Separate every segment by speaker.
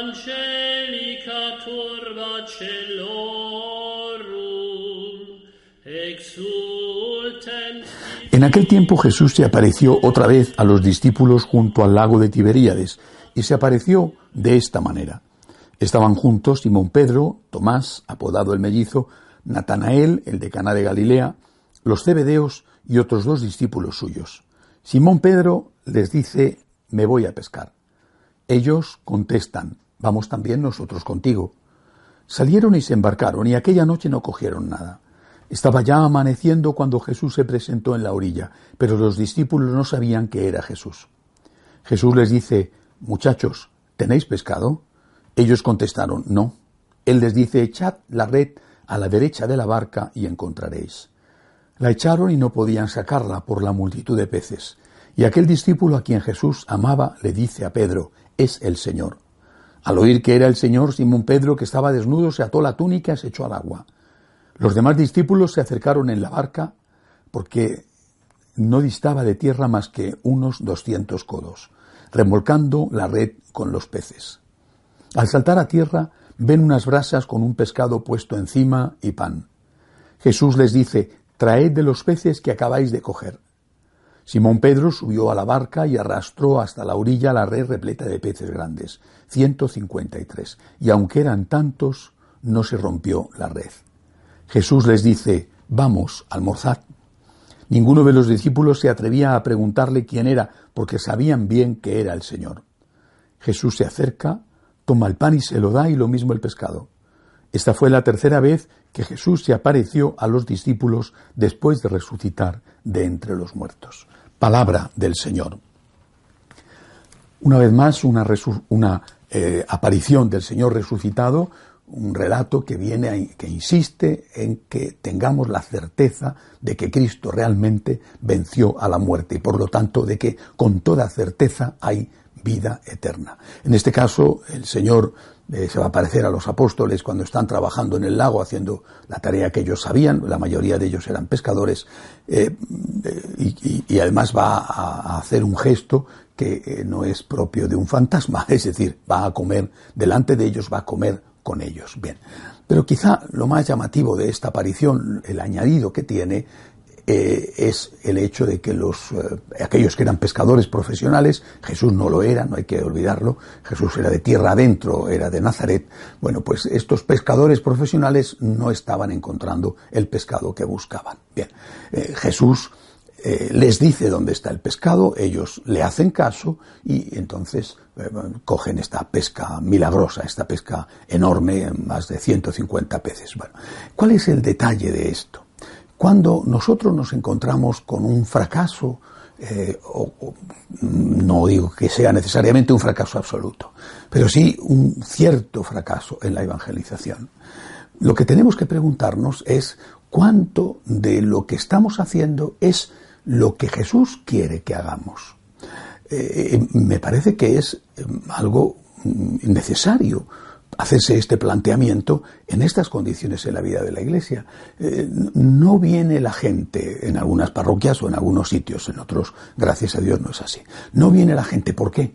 Speaker 1: Angelica
Speaker 2: En aquel tiempo Jesús se apareció otra vez a los discípulos junto al lago de Tiberíades y se apareció de esta manera. Estaban juntos Simón Pedro, Tomás, apodado el mellizo, Natanael, el de Caná de Galilea, los cebedeos y otros dos discípulos suyos. Simón Pedro les dice, me voy a pescar. Ellos contestan, vamos también nosotros contigo. Salieron y se embarcaron y aquella noche no cogieron nada. Estaba ya amaneciendo cuando Jesús se presentó en la orilla, pero los discípulos no sabían que era Jesús. Jesús les dice, muchachos, ¿tenéis pescado? Ellos contestaron, no. Él les dice, echad la red a la derecha de la barca y encontraréis. La echaron y no podían sacarla por la multitud de peces. Y aquel discípulo a quien Jesús amaba le dice a Pedro, es el Señor. Al oír que era el Señor, Simón Pedro, que estaba desnudo, se ató la túnica y se echó al agua. Los demás discípulos se acercaron en la barca porque no distaba de tierra más que unos doscientos codos, remolcando la red con los peces. Al saltar a tierra, ven unas brasas con un pescado puesto encima y pan. Jesús les dice, traed de los peces que acabáis de coger. Simón Pedro subió a la barca y arrastró hasta la orilla la red repleta de peces grandes, ciento cincuenta y tres, y aunque eran tantos, no se rompió la red. Jesús les dice, vamos, almorzad. Ninguno de los discípulos se atrevía a preguntarle quién era, porque sabían bien que era el Señor. Jesús se acerca, toma el pan y se lo da y lo mismo el pescado. Esta fue la tercera vez que Jesús se apareció a los discípulos después de resucitar de entre los muertos. Palabra del Señor. Una vez más, una, eh, aparición del Señor resucitado un relato que viene que insiste en que tengamos la certeza de que Cristo realmente venció a la muerte y por lo tanto de que con toda certeza hay vida eterna. En este caso, el Señor eh, se va a aparecer a los apóstoles cuando están trabajando en el lago haciendo la tarea que ellos sabían, la mayoría de ellos eran pescadores, eh, eh, y, además va a, hacer un gesto que no es propio de un fantasma, es decir, va a comer, delante de ellos va a comer con ellos. Bien. Pero quizá lo más llamativo de esta aparición, el añadido que tiene, eh, es el hecho de que los eh, aquellos que eran pescadores profesionales, Jesús no lo era, no hay que olvidarlo, Jesús era de tierra adentro, era de Nazaret, bueno, pues estos pescadores profesionales no estaban encontrando el pescado que buscaban. Bien, eh, Jesús eh, les dice dónde está el pescado, ellos le hacen caso y entonces eh, cogen esta pesca milagrosa, esta pesca enorme, más de 150 peces. ¿cuál es el detalle de esto? Cuando nosotros nos encontramos con un fracaso, eh, no digo que sea necesariamente un fracaso absoluto, pero sí un cierto fracaso en la evangelización. Lo que tenemos que preguntarnos es cuánto de lo que estamos haciendo es lo que Jesús quiere que hagamos. Eh, eh, me parece que es eh, algo mm, necesario hacerse este planteamiento en estas condiciones en la vida de la Iglesia. no viene la gente en algunas parroquias o en algunos sitios, en otros, gracias a Dios, no es así. No viene la gente, ¿por qué?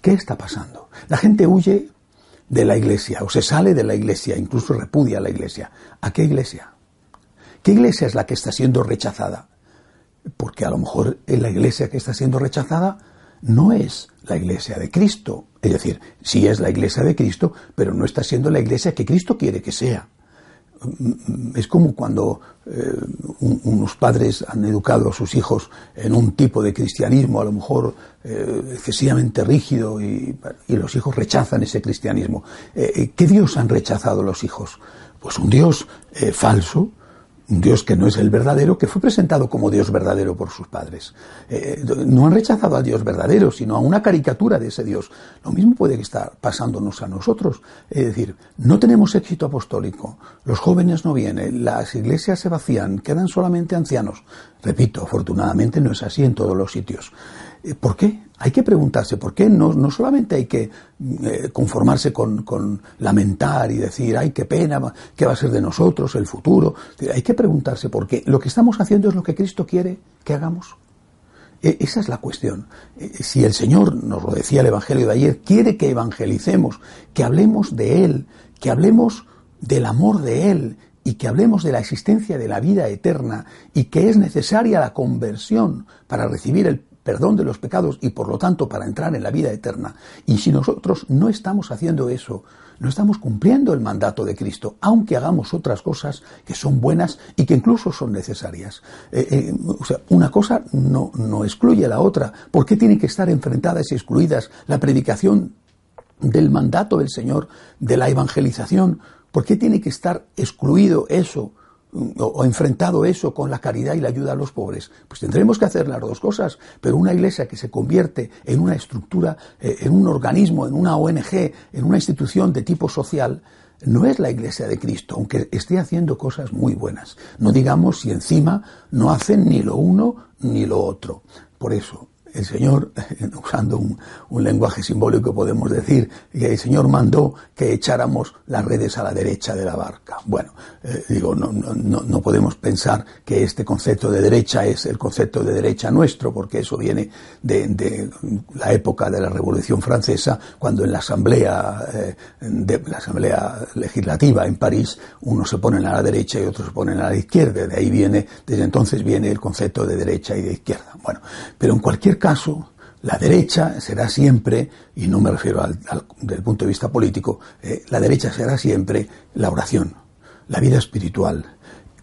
Speaker 2: ¿Qué está pasando? La gente huye de la Iglesia o se sale de la Iglesia, incluso repudia a la Iglesia. ¿A qué Iglesia? ¿Qué Iglesia es la que está siendo rechazada? Porque a lo mejor la iglesia que está siendo rechazada no es la iglesia de Cristo. Es decir, sí es la iglesia de Cristo, pero no está siendo la iglesia que Cristo quiere que sea. Es como cuando eh, unos padres han educado a sus hijos en un tipo de cristianismo, a lo mejor eh, excesivamente rígido, y, los hijos rechazan ese cristianismo. Eh, ¿Qué Dios han rechazado los hijos? Pues un Dios falso, un Dios que no es el verdadero, que fue presentado como Dios verdadero por sus padres. Eh, no han rechazado al Dios verdadero, sino a una caricatura de ese Dios. Lo mismo puede estar pasándonos a nosotros. Es decir, no tenemos éxito apostólico, los jóvenes no vienen, las iglesias se vacían, quedan solamente ancianos. Repito, afortunadamente no es así en todos los sitios. Eh, ¿Por qué? Hay que preguntarse por qué. No, no solamente hay que eh, conformarse con, lamentar y decir, ay, qué pena, qué va a ser de nosotros, el futuro. Hay que preguntarse por qué. Lo que estamos haciendo es lo que Cristo quiere que hagamos. E, esa es la cuestión. E, si el Señor, nos lo decía el Evangelio de ayer, quiere que evangelicemos, que hablemos de Él, que hablemos del amor de Él y que hablemos de la existencia de la vida eterna y que es necesaria la conversión para recibir el perdón de los pecados y por lo tanto para entrar en la vida eterna. Y si nosotros no estamos haciendo eso, no estamos cumpliendo el mandato de Cristo, aunque hagamos otras cosas que son buenas y que incluso son necesarias. Eh, eh, o sea, una cosa no, no excluye a la otra. ¿Por qué tienen que estar enfrentadas y excluidas la predicación del mandato del Señor, de la evangelización? ¿Por qué tiene que estar excluido eso? o, enfrentado eso con la caridad y la ayuda a los pobres. Pues tendremos que hacer las dos cosas, pero una iglesia que se convierte en una estructura, eh, en un organismo, en una ONG, en una institución de tipo social, no es la iglesia de Cristo, aunque esté haciendo cosas muy buenas. No digamos si encima no hacen ni lo uno ni lo otro. Por eso, el Señor, usando un, lenguaje simbólico podemos decir, que el Señor mandó que echáramos las redes a la derecha de la barca. Bueno, eh, digo, no, no, no, podemos pensar que este concepto de derecha es el concepto de derecha nuestro, porque eso viene de, la época de la Revolución Francesa, cuando en la Asamblea, eh, la Asamblea Legislativa en París, unos se ponen a la derecha y otros se ponen a la izquierda. De ahí viene, desde entonces viene el concepto de derecha y de izquierda. Bueno, pero en cualquier caso, la derecha será siempre, y no me refiero al, del punto de vista político, eh, la derecha será siempre la oración, la vida espiritual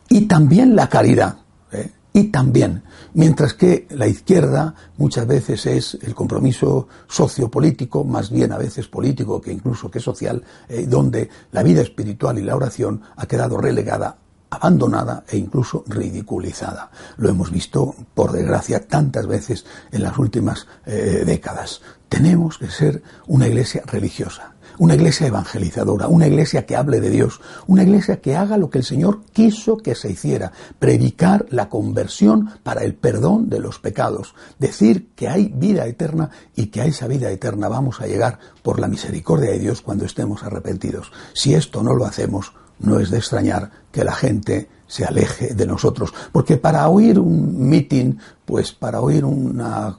Speaker 2: y también la caridad. Eh, y también, mientras que la izquierda muchas veces es el compromiso sociopolítico, más bien a veces político que incluso que social, eh, donde la vida espiritual y la oración ha quedado relegada abandonada e incluso ridiculizada. Lo hemos visto, por desgracia, tantas veces en las últimas eh, décadas. Tenemos que ser una iglesia religiosa, una iglesia evangelizadora, una iglesia que hable de Dios, una iglesia que haga lo que el Señor quiso que se hiciera, predicar la conversión para el perdón de los pecados, decir que hay vida eterna y que a esa vida eterna vamos a llegar por la misericordia de Dios cuando estemos arrepentidos. Si esto no lo hacemos, no es de extrañar que la gente se aleje de nosotros, porque para oír un mitin, pues para oír una,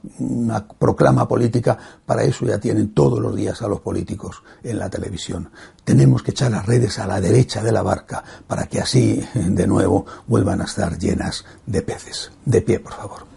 Speaker 2: proclama política, para eso ya tienen todos los días a los políticos en la televisión. Tenemos que echar las redes a la derecha de la barca para que así, de nuevo, vuelvan a estar llenas de peces. De pie, por favor.